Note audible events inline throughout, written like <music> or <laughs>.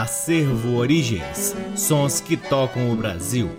Acervo Origens Sons que tocam o Brasil.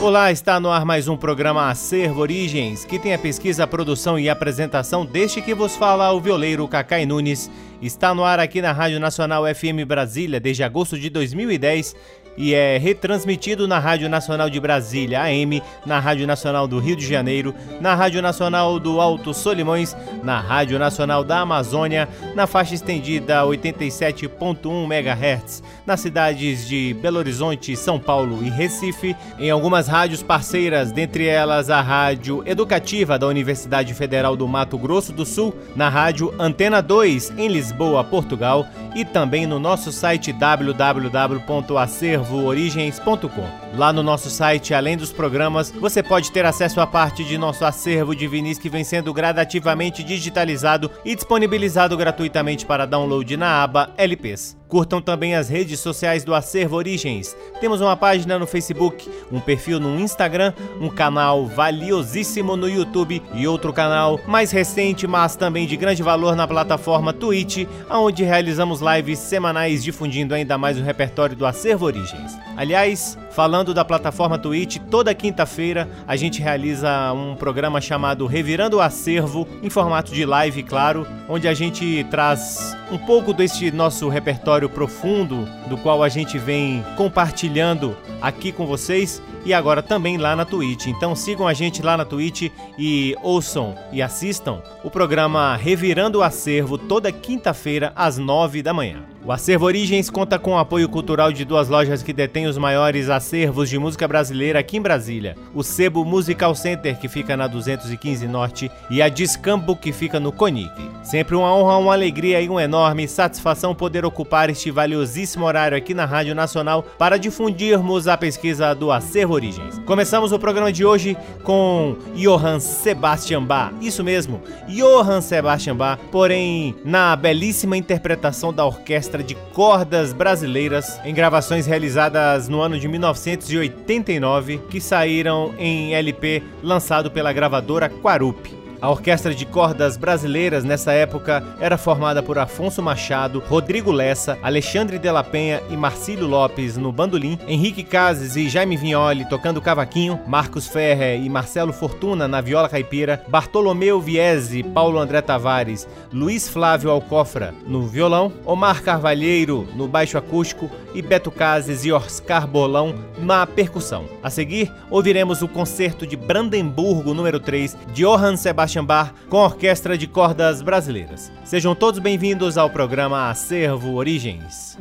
Olá, está no ar mais um programa Acervo Origens, que tem a pesquisa, produção e apresentação deste que vos fala o violeiro Cacai Nunes. Está no ar aqui na Rádio Nacional FM Brasília desde agosto de 2010 e é retransmitido na Rádio Nacional de Brasília AM, na Rádio Nacional do Rio de Janeiro, na Rádio Nacional do Alto Solimões, na Rádio Nacional da Amazônia, na faixa estendida 87.1 MHz, nas cidades de Belo Horizonte, São Paulo e Recife, em algumas rádios parceiras, dentre elas a Rádio Educativa da Universidade Federal do Mato Grosso do Sul, na Rádio Antena 2 em Lisboa, Portugal, e também no nosso site www.acervo acervoorigens.com. Lá no nosso site, além dos programas, você pode ter acesso a parte de nosso acervo de vinis que vem sendo gradativamente digitalizado e disponibilizado gratuitamente para download na aba LPs. Curtam também as redes sociais do Acervo Origens. Temos uma página no Facebook, um perfil no Instagram, um canal valiosíssimo no YouTube e outro canal mais recente, mas também de grande valor na plataforma Twitch, onde realizamos lives semanais difundindo ainda mais o repertório do Acervo Origens. Aliás, falando da plataforma Twitch, toda quinta-feira a gente realiza um programa chamado Revirando o Acervo, em formato de live, claro, onde a gente traz um pouco deste nosso repertório profundo, do qual a gente vem compartilhando aqui com vocês e agora também lá na Twitch. Então sigam a gente lá na Twitch e ouçam e assistam o programa Revirando o Acervo toda quinta-feira às nove da manhã. O Acervo Origens conta com o apoio cultural de duas lojas que detêm os maiores acervos de música brasileira aqui em Brasília: o Sebo Musical Center, que fica na 215 Norte, e a Discambo, que fica no Conic. Sempre uma honra, uma alegria e uma enorme satisfação poder ocupar este valiosíssimo horário aqui na Rádio Nacional para difundirmos a pesquisa do Acervo Origens. Começamos o programa de hoje com Johann Sebastian Bach. Isso mesmo, Johann Sebastian Bach, porém na belíssima interpretação da orquestra orquestra de cordas brasileiras em gravações realizadas no ano de 1989 que saíram em LP lançado pela gravadora Quarup. A orquestra de cordas brasileiras nessa época era formada por Afonso Machado, Rodrigo Lessa, Alexandre de la Penha e Marcílio Lopes no bandolim, Henrique Cases e Jaime Vignoli tocando cavaquinho, Marcos Ferre e Marcelo Fortuna na viola caipira, Bartolomeu Viese, Paulo André Tavares, Luiz Flávio Alcofra no violão, Omar Carvalheiro no baixo acústico e Beto Cases e Oscar Bolão na percussão. A seguir, ouviremos o concerto de Brandemburgo número 3 de Johann Sebastian Sebastian Bach com a Orquestra de Cordas Brasileiras. Sejam todos bem-vindos ao programa Acervo Origens.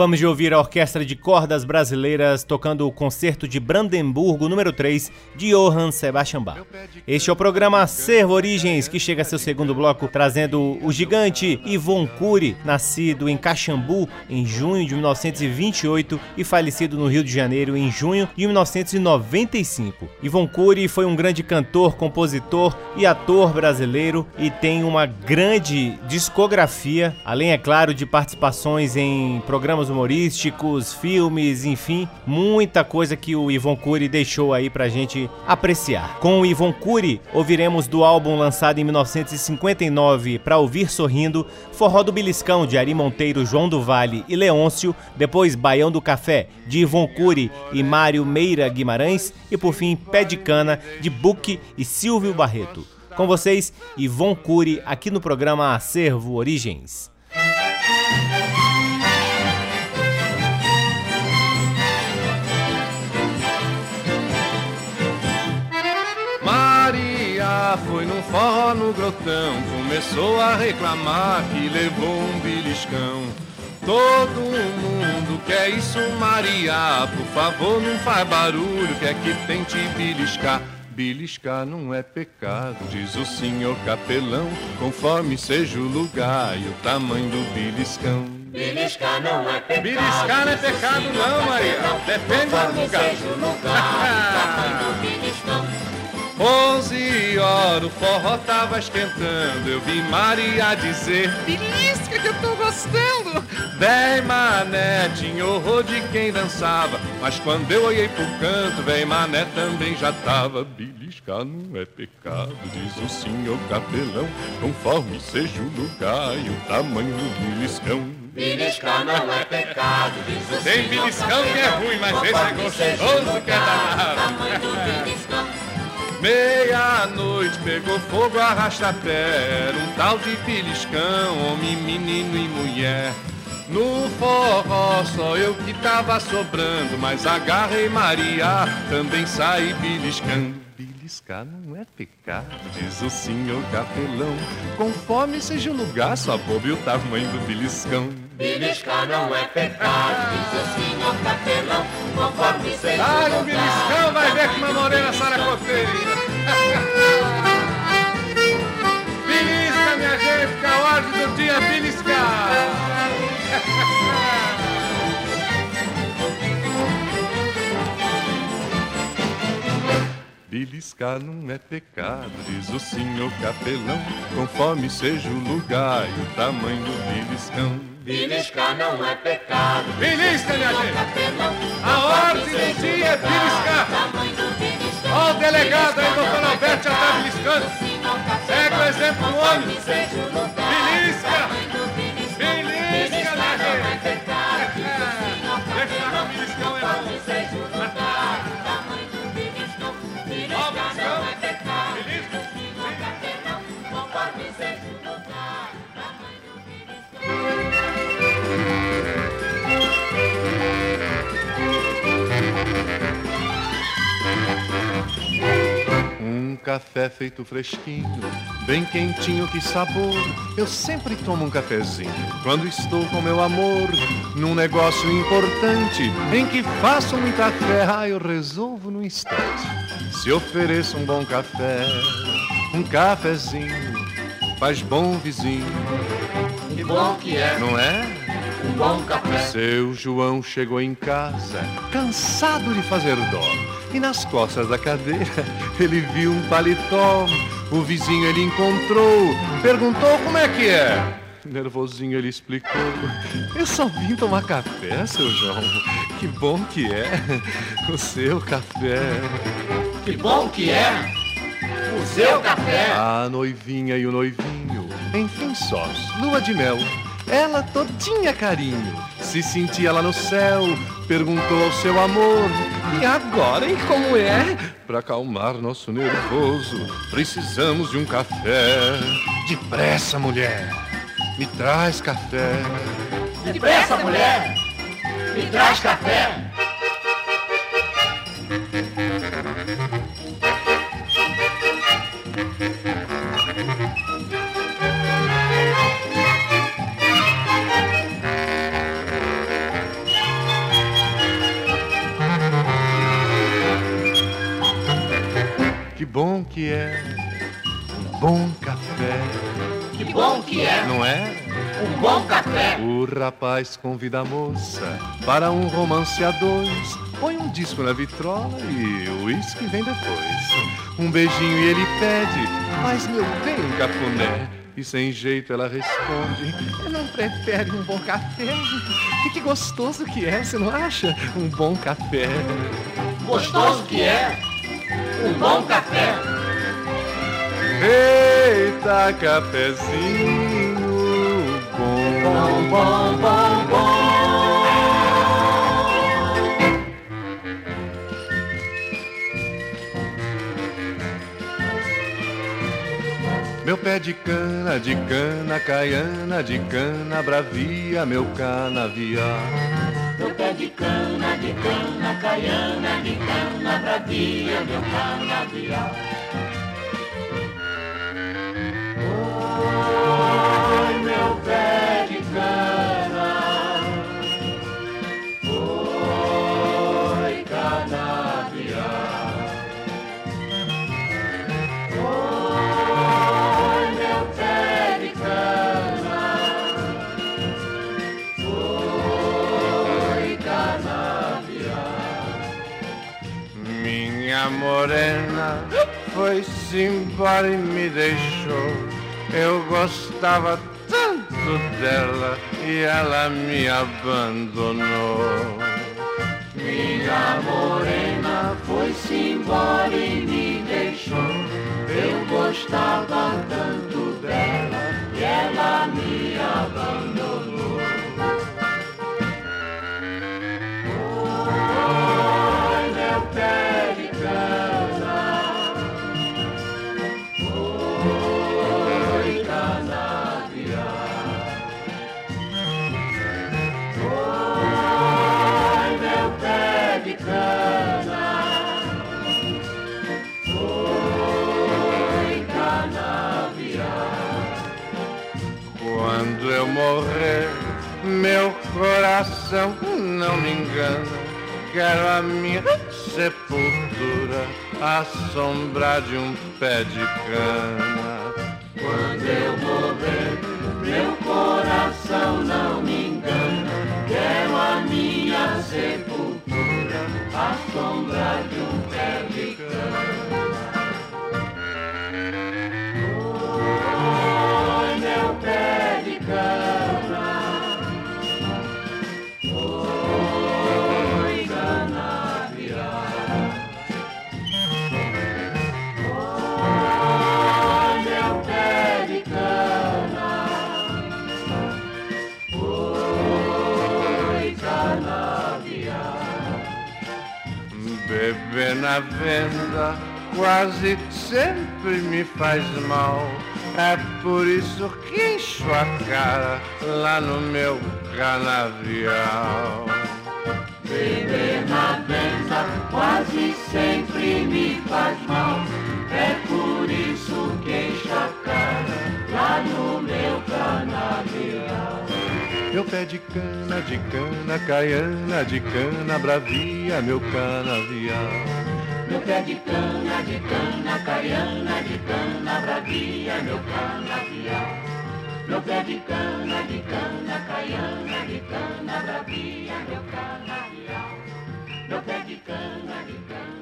Acabamos de ouvir a Orquestra de Cordas Brasileiras tocando o Concerto de Brandemburgo número 3 de Johann Sebastian Bach. Este é o programa Servo Origens, que chega a seu segundo bloco trazendo o gigante Ivon Cury, nascido em Caxambu em junho de 1928 e falecido no Rio de Janeiro em junho de 1995. Ivon Cury foi um grande cantor, compositor e ator brasileiro e tem uma grande discografia, além, é claro, de participações em programas humorísticos, filmes, enfim, muita coisa que o Ivon Cury deixou aí pra gente apreciar. Com o Ivon Cury, ouviremos do álbum lançado em 1959 para ouvir sorrindo, Forró do Beliscão de Ari Monteiro, João do Vale e Leôncio, depois Baião do Café de Ivon Cury e Mário Meira Guimarães e por fim Pé de Cana de Buque e Silvio Barreto. Com vocês, Ivon Cury, aqui no programa Acervo Origens. Foi num forró no grotão, começou a reclamar que levou um beliscão. Todo mundo quer isso, Maria. Por favor, não faz barulho, que é que tente beliscar. Beliscar não é pecado, diz o senhor capelão, conforme seja o lugar e o tamanho do beliscão. Beliscar não é pecado. Beliscar não é pecado, não, Maria. Depende do lugar. Seja o lugar e o tamanho do <laughs> beliscão. Onze horas o forró tava esquentando. Eu vi Maria dizer: Belisca que eu tô gostando. Véi Mané tinha horror de quem dançava. Mas quando eu olhei pro canto, véi Mané também já tava. Beliscar não é pecado, diz o senhor capelão. Conforme seja o lugar e o tamanho do beliscão. Beliscar não é pecado, diz o Tem beliscão que é ruim, mas esse é gostoso que é danado. Meia-noite pegou fogo, arrasta-pé. Era um tal de beliscão, homem, menino e mulher. No forró só eu que tava sobrando, mas agarrei Maria, também saí beliscando. Beliscar não é pecado, diz o senhor capelão. Conforme seja o lugar, só bobe o tamanho do beliscão. Beliscar não é pecado, diz o senhor capelão, conforme seja o o lugar. beliscão, vai ver que uma morena Sara Coteira. <laughs> Belisca, minha gente, que a ordem do dia é beliscar. <laughs> Beliscar não é pecado, diz o senhor capelão, conforme seja o lugar e o tamanho do beliscão. Beliscar não é pecado, Belisca, minha gente! capelão, A ordem do dia é beliscar! Ó o delegado aí, doutor Alberto, já tá beliscando! Segue o exemplo do homem! Belisca! Belisca, minha é gente! Deixa o beliscão é bom! Um café feito fresquinho, bem quentinho, que sabor. Eu sempre tomo um cafezinho quando estou com meu amor. Num negócio importante em que faço muita fé, ah, eu resolvo no instante. Se ofereço um bom café, um cafezinho, faz bom vizinho, Que bom que é não é? um bom café. Seu João chegou em casa, cansado de fazer dó. E nas costas da cadeira <laughs> ele viu um paletó. O vizinho ele encontrou, perguntou como é que é. Nervosinho ele explicou. Eu só vim tomar café, seu João. Que bom que é o seu café. Que bom que é o seu café. A noivinha e o noivinho, enfim sós, lua de mel. Ela todinha carinho, se sentia lá no céu, perguntou ao seu amor, e agora, hein, como é? Pra acalmar nosso nervoso, precisamos de um café. Depressa, mulher, me traz café. Depressa, mulher. Me traz café. Que é um bom café. Que bom que é Não é? um bom café. O rapaz convida a moça para um romance a dois. Põe um disco na vitrola e o uísque vem depois. Um beijinho e ele pede, mas meu bem, um cafuné. E sem jeito ela responde, não prefere um bom café? Que, que gostoso que é, você não acha? Um bom café. Gostoso que é um bom café. Eita, cafezinho bom. Bom, bom, bom, bom. Meu pé de cana, de cana, caiana, de cana, bravia, meu canavial. Meu pé de cana, de cana, caiana, de cana, bravia, meu canavial. Embora e me deixou. Eu gostava tanto dela e ela me abandonou. Minha morena foi-se embora e me deixou. Eu gostava tanto dela e ela me abandonou. Meu pé morrer, meu coração não me engana. Quero a minha sepultura à sombra de um pé de cana. Quando eu morrer, meu coração não me engana. Quero a minha sepultura à sombra de um na venda quase sempre me faz mal. É por isso que encho a cara lá no meu canavial. Beber na venda quase sempre me faz mal. É por isso que encho a cara lá no meu canavial. Meu pé de cana, de cana, caiana, de cana, bravia, meu canavial. Meu pé de cana, de cana, caiana, de cana, bravia, meu canavial. Meu pé de cana, de cana, caiana, de cana, bravia, meu canavial. Meu pé de cana, de cana,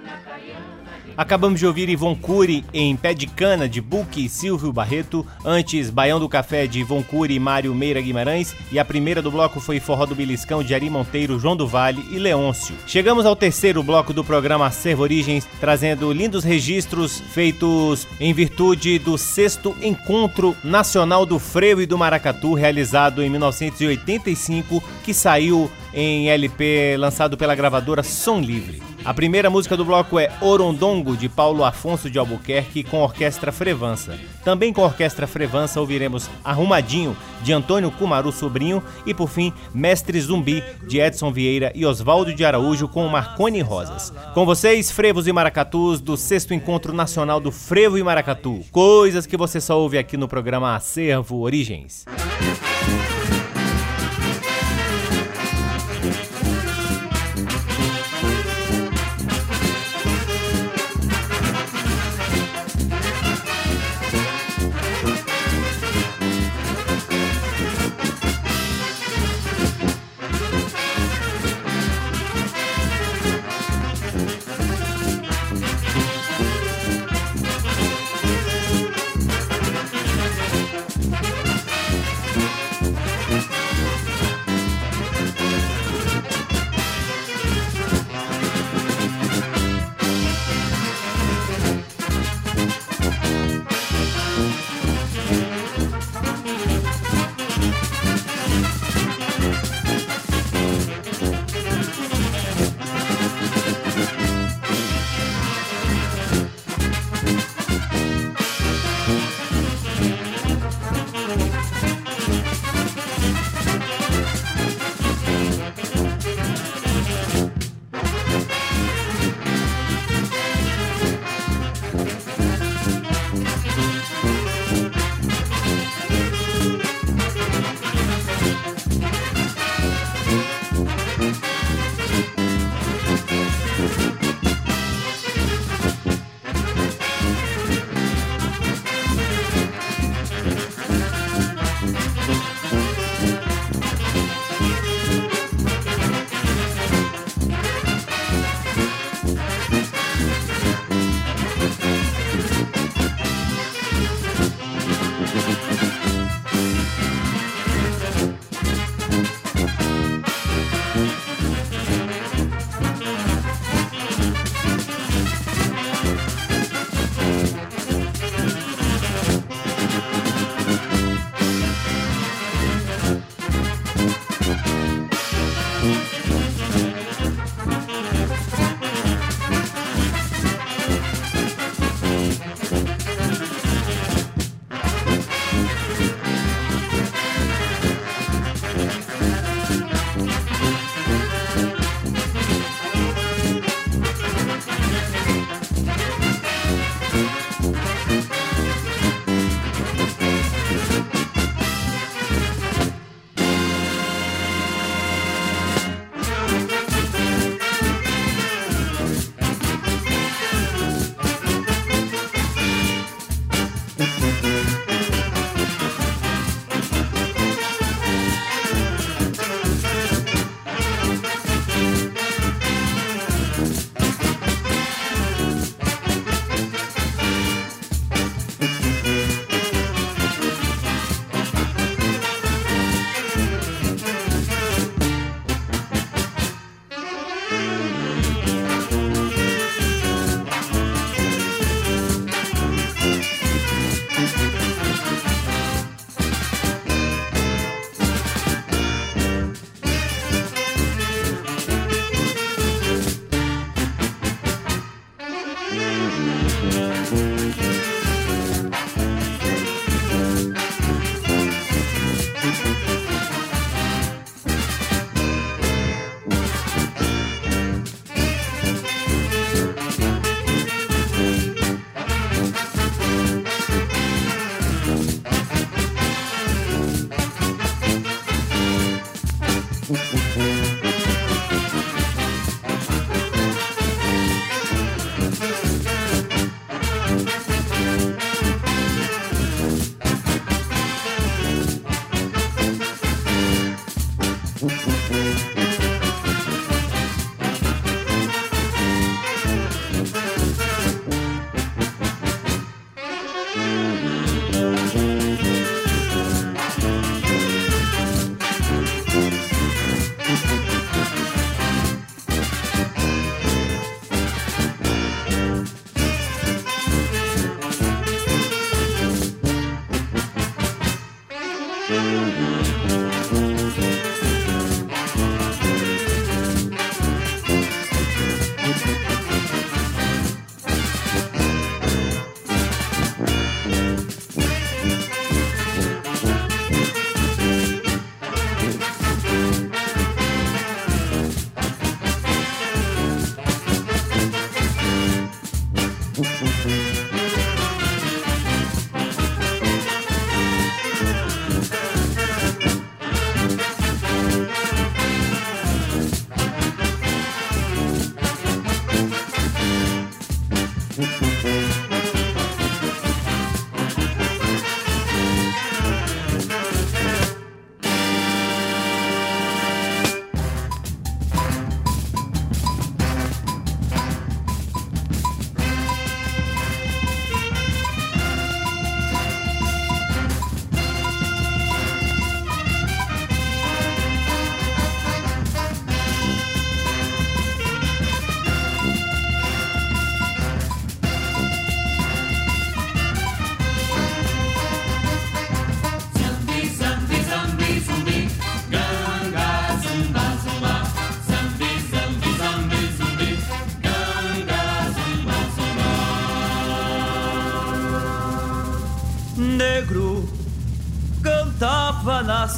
Acabamos de ouvir Ivon Cury em Pé de Cana, de Buque e Silvio Barreto. Antes, Baião do Café, de Ivon Cury e Mário Meira Guimarães. E a primeira do bloco foi Forró do Beliscão, de Ari Monteiro, João do Vale e Leôncio. Chegamos ao terceiro bloco do programa Acervo Origens, trazendo lindos registros feitos em virtude do sexto Encontro Nacional do Freio e do Maracatu, realizado em 1985, que saiu em LP lançado pela gravadora Som Livre. A primeira música do bloco é Orondongo, de Paulo Afonso de Albuquerque, com Orquestra Frevança. Também com Orquestra Frevança ouviremos Arrumadinho, de Antônio Cumaru Sobrinho, e por fim, Mestre Zumbi, de Edson Vieira e Oswaldo de Araújo, com Marconi Rosas. Com vocês, frevos e maracatus do 6 Encontro Nacional do Frevo e Maracatu. Coisas que você só ouve aqui no programa Acervo Origens.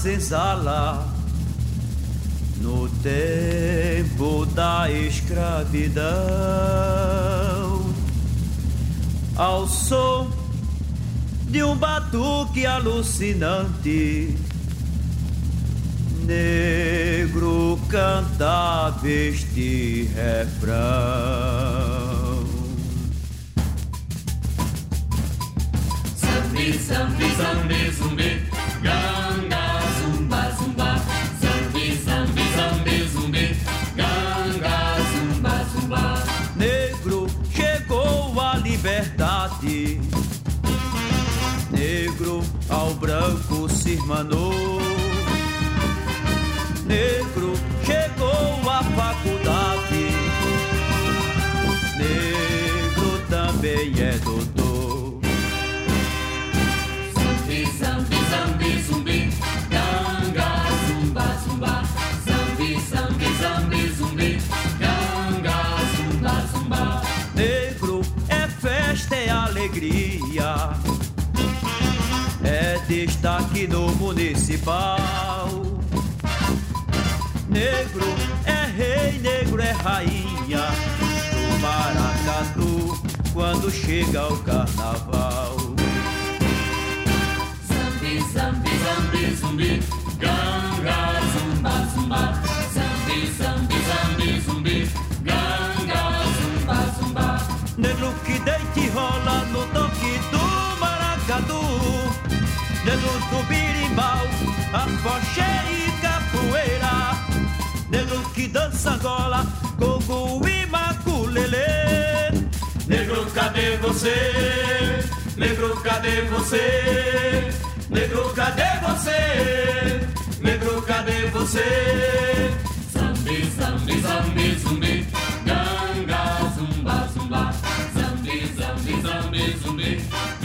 Senzala no tempo da escravidão, ao som de um batuque alucinante. Negro cantava este refrão. Zambi, zambi, zambi, zumbi, se irmanou. Negro no municipal. Negro é rei, negro é rainha do maracatu quando chega o carnaval. Zambi, zambi, zambi, zumbi, ganga, zumba, zumba. Zambi, zambi, zambi, zumbi, ganga, zumba, zumba. Negro que deita e rola no toque Negro do birimbau, afoxé e capoeira Negro que dança gola, gogo e maculelê Negro, cadê você? Negro, cadê você? Negro, cadê você? Negro, cadê você? Zambi, zambi, zambi, zumbi, ganga, zumba, zumba. Zambi, zambi, zambi, zumbi.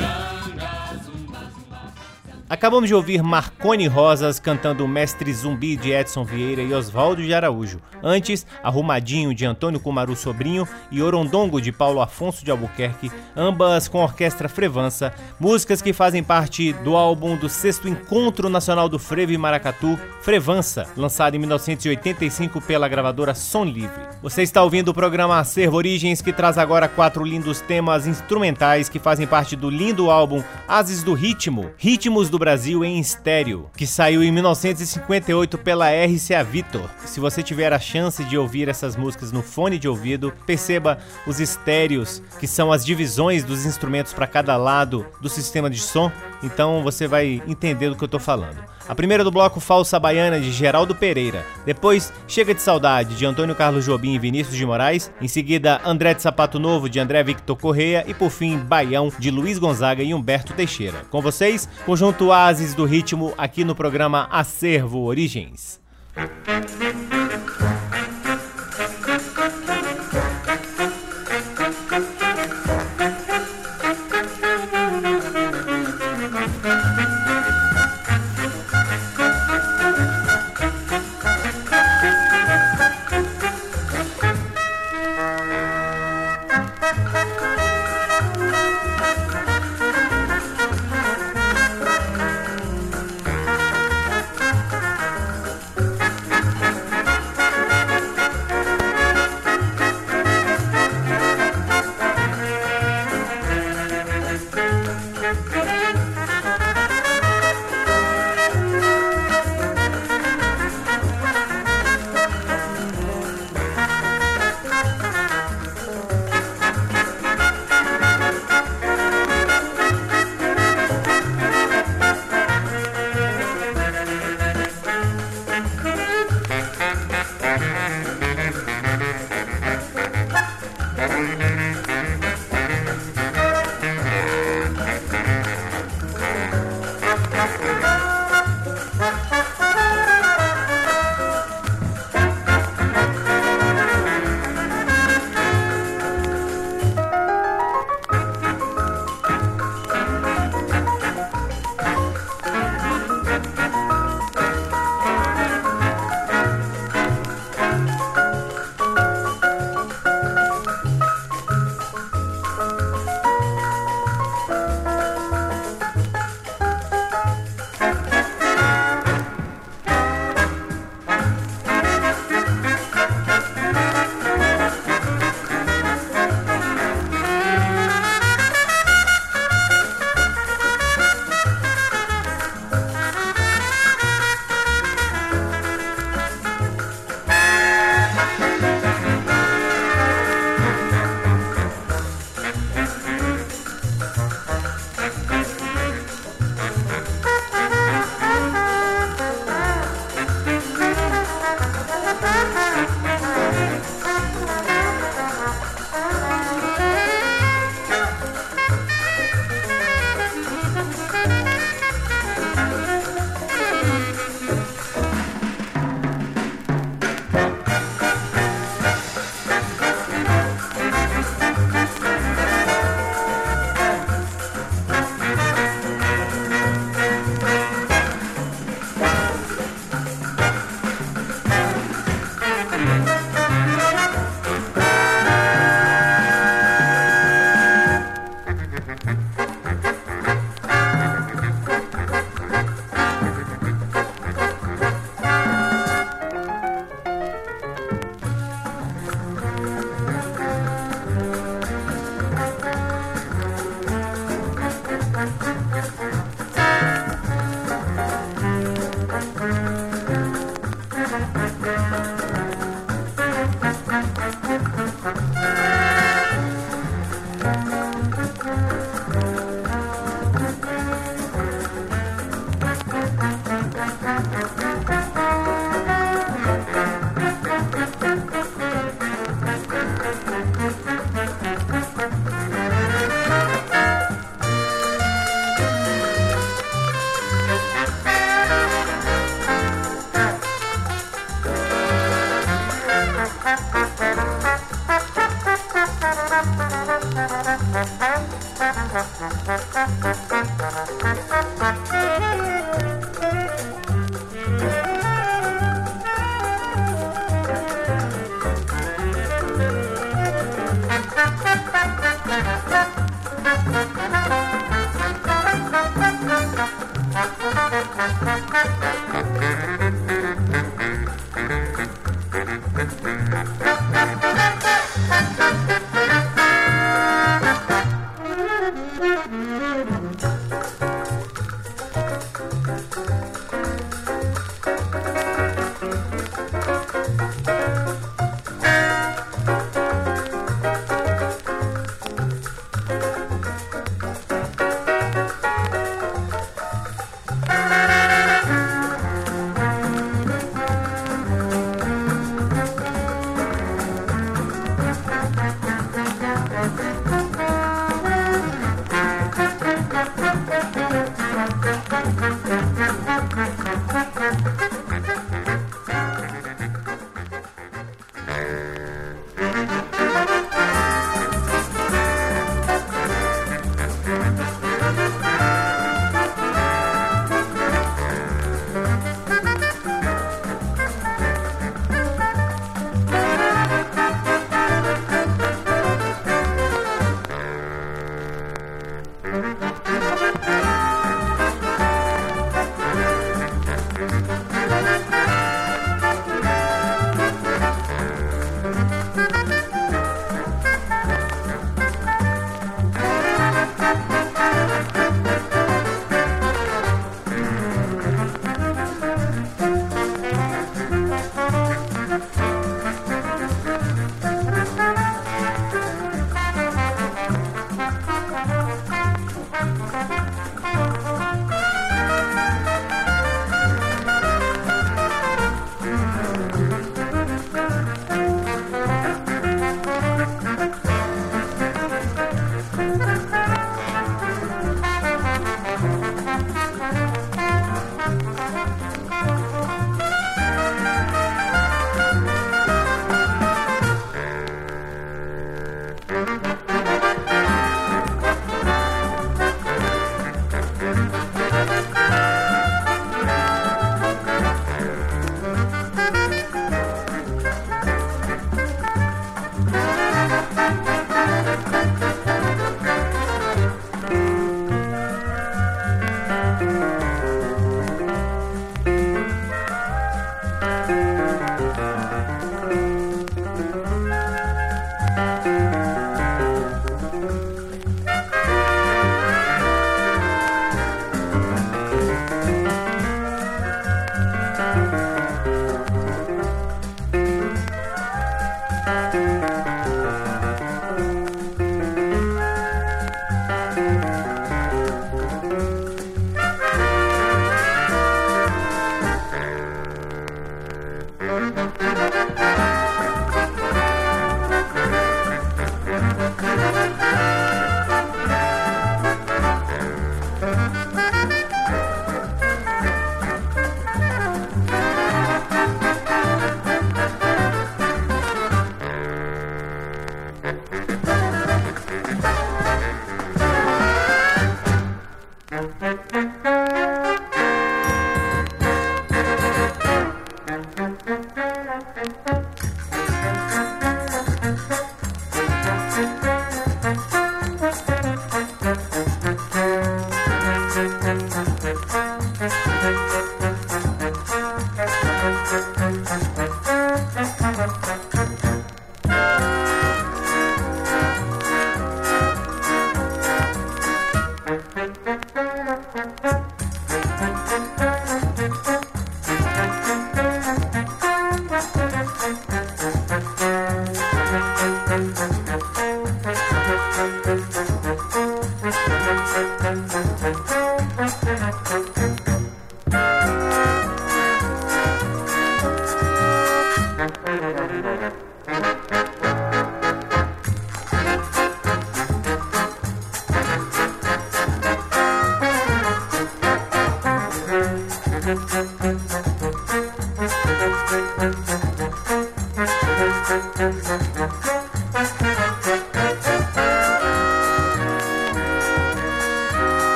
Acabamos de ouvir Marconi Rosas cantando Mestre Zumbi de Edson Vieira e Oswaldo de Araújo. Antes, Arrumadinho de Antônio Cumaru Sobrinho e Orondongo de Paulo Afonso de Albuquerque, ambas com orquestra Frevança, músicas que fazem parte do álbum do sexto Encontro Nacional do Frevo e Maracatu, Frevança, lançado em 1985 pela gravadora Som Livre. Você está ouvindo o programa Acervo Origens, que traz agora quatro lindos temas instrumentais que fazem parte do lindo álbum Ases do Ritmo, Ritmos do Brasil em Estéreo, que saiu em 1958 pela RCA Victor. Se você tiver a chance de ouvir essas músicas no fone de ouvido, perceba os estéreos, que são as divisões dos instrumentos para cada lado do sistema de som, então você vai entender do que eu estou falando. A primeira do bloco Falsa Baiana de Geraldo Pereira. Depois Chega de Saudade de Antônio Carlos Jobim e Vinícius de Moraes. Em seguida André de Sapato Novo de André Victor Correia. E por fim Baião de Luiz Gonzaga e Humberto Teixeira. Com vocês, conjunto Ases do Ritmo aqui no programa Acervo Origens.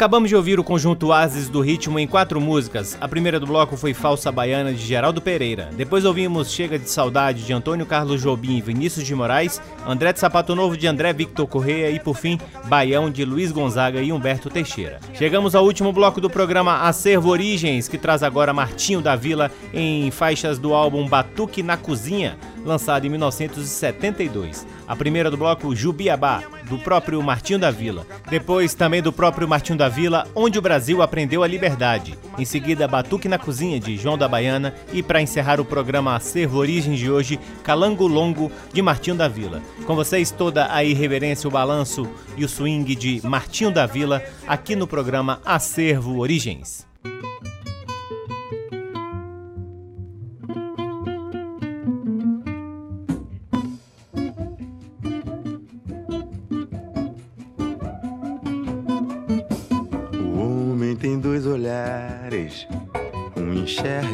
Acabamos de ouvir o conjunto Ases do Ritmo em quatro músicas. A primeira do bloco foi Falsa Baiana de Geraldo Pereira. Depois ouvimos Chega de Saudade de Antônio Carlos Jobim e Vinícius de Moraes, André de Sapato Novo de André Victor Correia e por fim Baião de Luiz Gonzaga e Humberto Teixeira. Chegamos ao último bloco do programa Acervo Origens, que traz agora Martinho da Vila em faixas do álbum Batuque na Cozinha, lançado em 1972. A primeira do bloco Jubiabá, do próprio Martinho da Vila. Depois também do próprio Martinho da Vila, Onde o Brasil Aprendeu a Liberdade. Em seguida, Batuque na Cozinha, de João da Baiana. E para encerrar o programa Acervo Origens de hoje, Calango Longo, de Martinho da Vila. Com vocês toda a irreverência, o balanço e o swing de Martinho da Vila, aqui no programa Acervo Origens.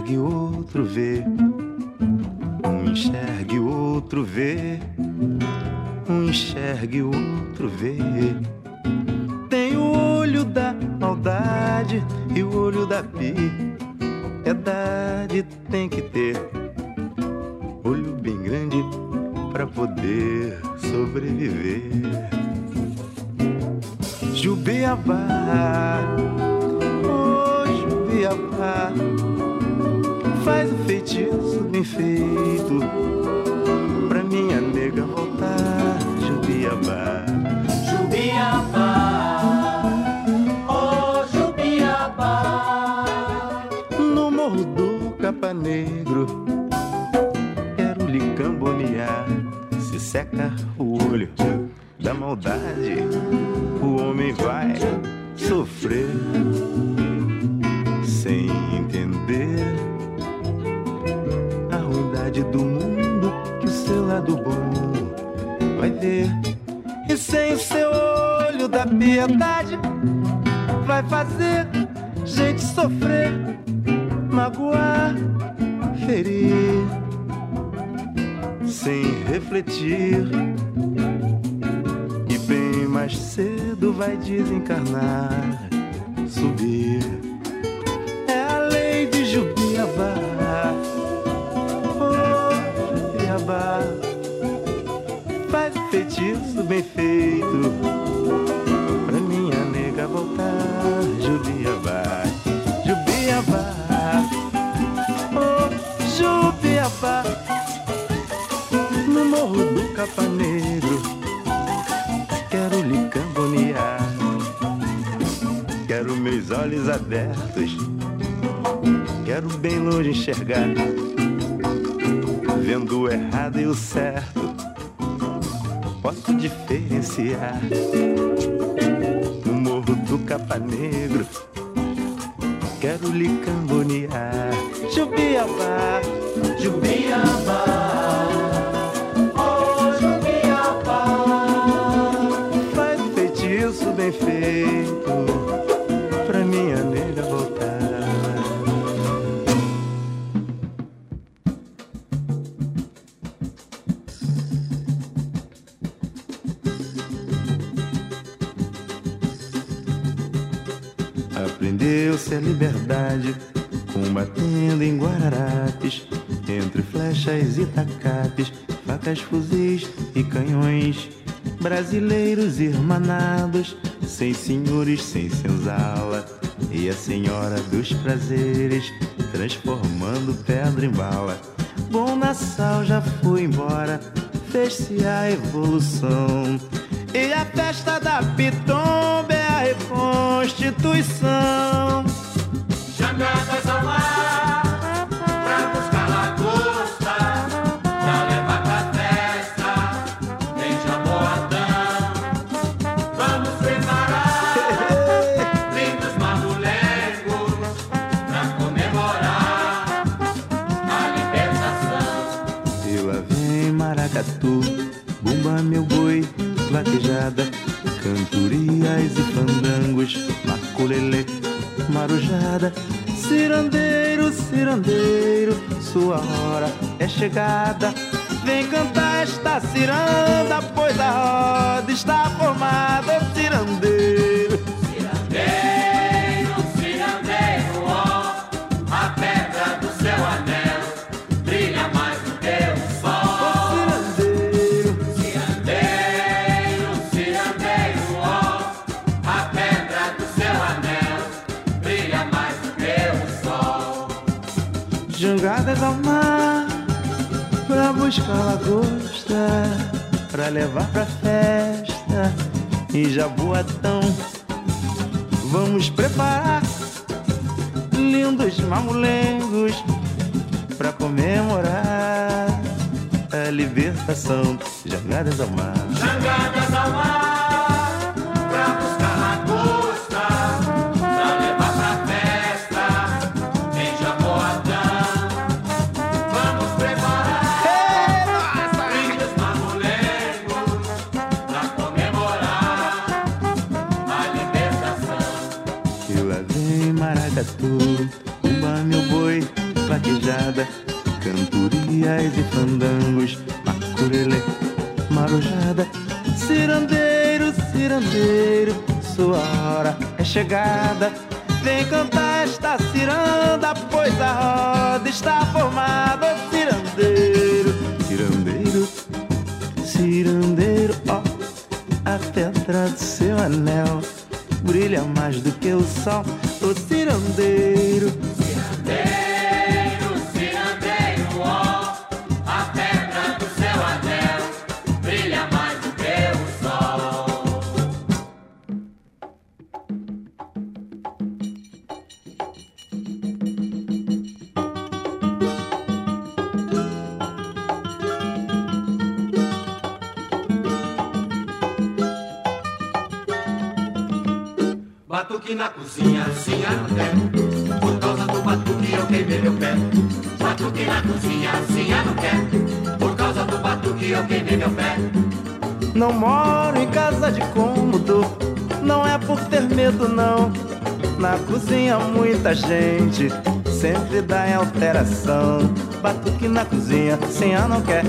Enxerga e o outro vê. Um enxerga e o outro vê. Um enxerga e o outro vê. Seca o olho da maldade, o homem vai sofrer sem entender do mundo que o seu lado bom vai ver. E sem o seu olho da piedade, vai fazer gente sofrer, magoar, ferir, sem refletir. E bem mais cedo vai desencarnar, subir. É a lei de Jubiabá Jubiabá Faz feitiço bem feito olhos abertos Quero bem longe enxergar vendo o errado e o certo, posso diferenciar. No morro do Capa Negro, quero lhe cambonear. Jubiabá, Jubiabá. Oh, Jubiabá. Faz feitiço bem feito combatendo em Guararapes entre flechas e tacapes, facas, fuzis Jangadas ao mar Pra buscar lagosta Pra levar pra festa. E jaboatão Vamos preparar Lindos mamulengos Pra comemorar A libertação. Jangadas ao mar. Jangadas ao mar cantorias e fandangos, macurelê, marujada, cirandeiro, cirandeiro, sua hora é chegada. Vem cantar esta ciranda, pois a roda está formada, cirandeiro, cirandeiro, cirandeiro, ó, a pedra do seu anel brilha mais do que o sol, o. Cirandeiro, Batuque na cozinha, assim não quer Por causa do batuque eu queimei meu pé Batuque na cozinha, assim não quer Por causa do batuque eu queimei meu pé Não moro em casa de cômodo, não é por ter medo, não. Na cozinha muita gente sempre dá em alteração. Batuque na cozinha, senha não quer.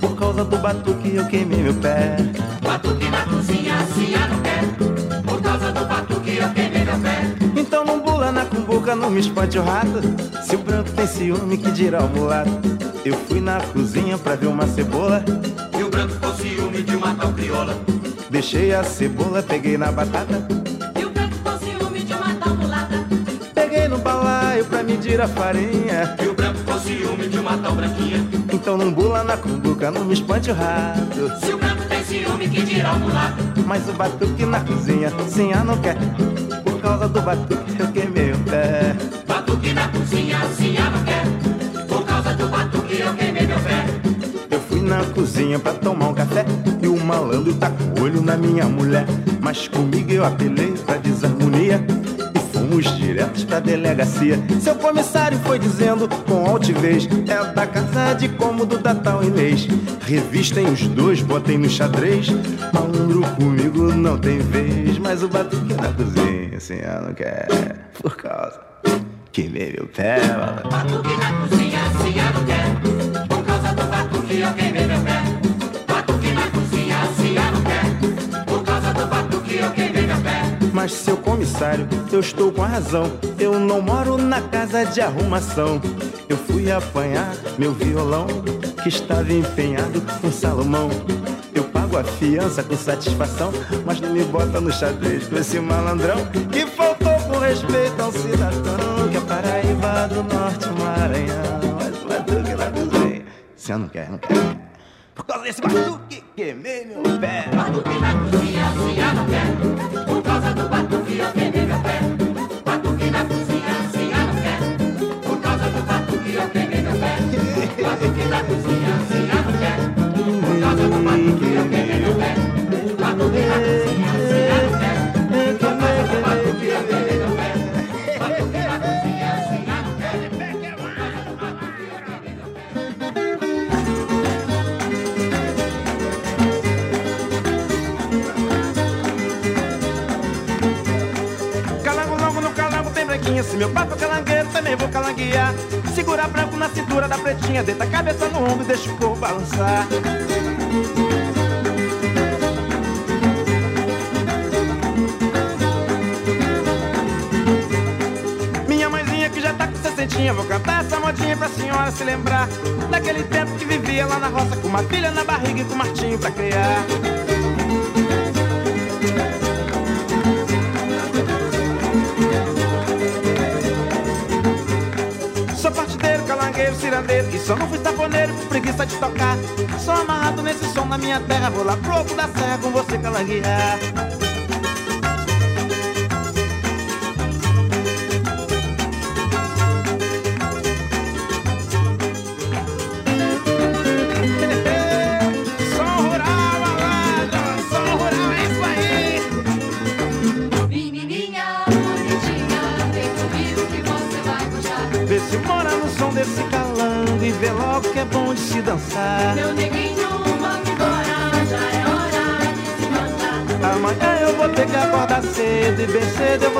Por causa do batuque eu queimei meu pé. Batuque na cozinha, assim não quer Então não bula na cumbuca, não me espante o rato. Se o branco tem ciúme, que dirá o mulato? Eu fui na cozinha pra ver uma cebola. E o branco com ciúme de uma tal crioula Deixei a cebola, peguei na batata. E o branco com ciúme de uma tal mulata. Peguei no balaio pra medir a farinha. E o branco com ciúme de uma tal branquinha Então não bula na cumbuca, não me espante o rato. Se o branco tem ciúme que dirá o mulato Mas o batuque na cozinha, sim, não quer. Por causa do batuque eu queimei o pé. Batuque na cozinha, assim não quer Por causa do batuque eu queimei meu pé Eu fui na cozinha pra tomar um café e o malandro tá com o olho na minha mulher. Mas comigo eu apelei pra desarmonia fomos diretos pra delegacia. Seu comissário foi dizendo com altivez: É da casa de cômodo da tal Inês. Revistem os dois, botem no xadrez. Malandro comigo não tem vez, mas o batuque na cozinha, assim, eu não quer. Por causa. Queimei meu pé, malandro. Batuque na cozinha, assim não quer Por causa do batuque eu queimei Mas seu comissário, eu estou com a razão. Eu não moro na casa de arrumação. Eu fui apanhar meu violão, que estava empenhado com Salomão. Eu pago a fiança com satisfação, mas não me bota no xadrez com esse malandrão que faltou com respeito ao cidadão, que é Paraíba do Norte, Maranhão. Mas o batuque cozinha, se eu não quer, não quer. Por causa desse batuque, queimei meu pé. Batuque na cozinha, batuque, eu peguei meu pé. Batuque na cozinha, assim eu não quer. Por causa do batuque, eu queimei meu pé. Batuque na cozinha. Meu papo calangueiro, também vou calanguear. Segura branco na cintura da pretinha, deita a cabeça no ombro e deixa o corpo balançar. Minha mãezinha que já tá com sessentinha, vou cantar essa modinha pra senhora se lembrar. Daquele tempo que vivia lá na roça, com uma filha na barriga e com o Martinho pra criar. Cirandeiro E só não fui saponeiro por preguiça de tocar. Sou amarrado nesse som na minha terra. Vou lá pro alto da serra com você calanguear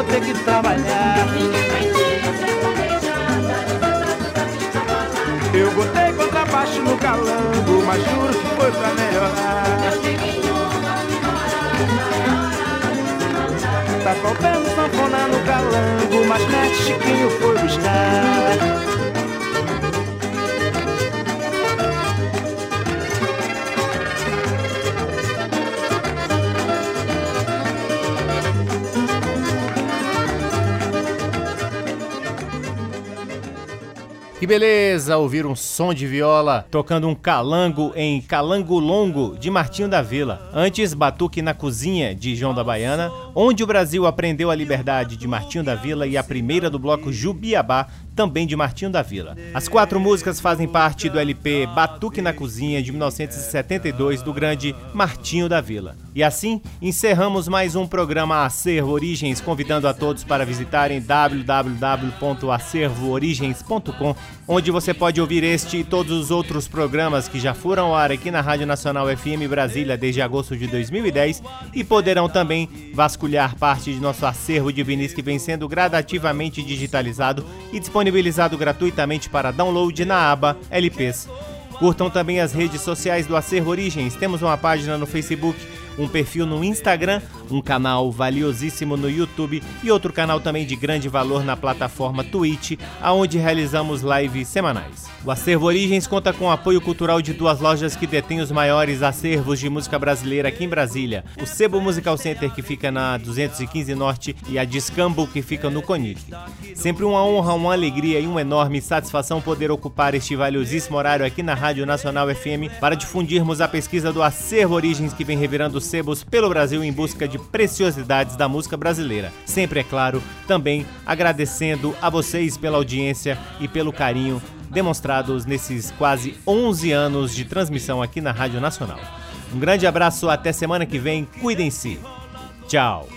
vou ter que trabalhar Eu botei contrabaixo no calango, mas juro que foi pra melhorar. Tá faltando sanfona no calango, mas Nete Chiquinho foi buscar. Beleza ouvir um som de viola tocando um calango em Calango Longo de Martinho da Vila. Antes, Batuque na Cozinha de João da Baiana, onde o Brasil aprendeu a liberdade de Martinho da Vila e a primeira do bloco Jubiabá, também de Martinho da Vila. As quatro músicas fazem parte do LP Batuque na Cozinha de 1972 do grande Martinho da Vila. E assim encerramos mais um programa Acervo Origens, convidando a todos para visitarem www.acervoorigens.com, onde você pode ouvir este e todos os outros programas que já foram ao ar aqui na Rádio Nacional FM Brasília desde agosto de 2010 e poderão também vasculhar parte de nosso acervo de vinis que vem sendo gradativamente digitalizado e disponibilizado gratuitamente para download na aba LPs. Curtam também as redes sociais do Acervo Origens. Temos uma página no Facebook, um perfil no Instagram, um canal valiosíssimo no YouTube e outro canal também de grande valor na plataforma Twitch, aonde realizamos lives semanais. O Acervo Origens conta com o apoio cultural de duas lojas que detêm os maiores acervos de música brasileira aqui em Brasília: o Sebo Musical Center, que fica na 215 Norte, e a Discambo, que fica no Conic. Sempre uma honra, uma alegria e uma enorme satisfação poder ocupar este valiosíssimo horário aqui na Rádio Nacional FM para difundirmos a pesquisa do Acervo Origens que vem revirando sebos pelo Brasil em busca de preciosidades da música brasileira. Sempre, é claro, também agradecendo a vocês pela audiência e pelo carinho demonstrados nesses quase 11 anos de transmissão aqui na Rádio Nacional. Um grande abraço, até semana que vem, cuidem-se. Tchau.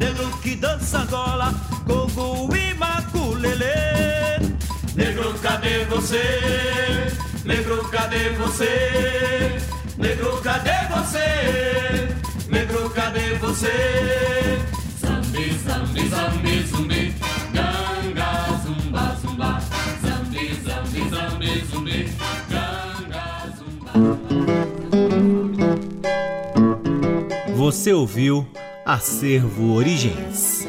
negro que dança gola, gogo e maculelê. Negro, cadê você? Negro, cadê você? Negro, cadê você? Negro, cadê você? Zambi, zambi, zambi, zumbi, ganga, zumba, zumba, zambi, zambi, zambi, zumbi, ganga, zumba. Você ouviu Acervo Origens.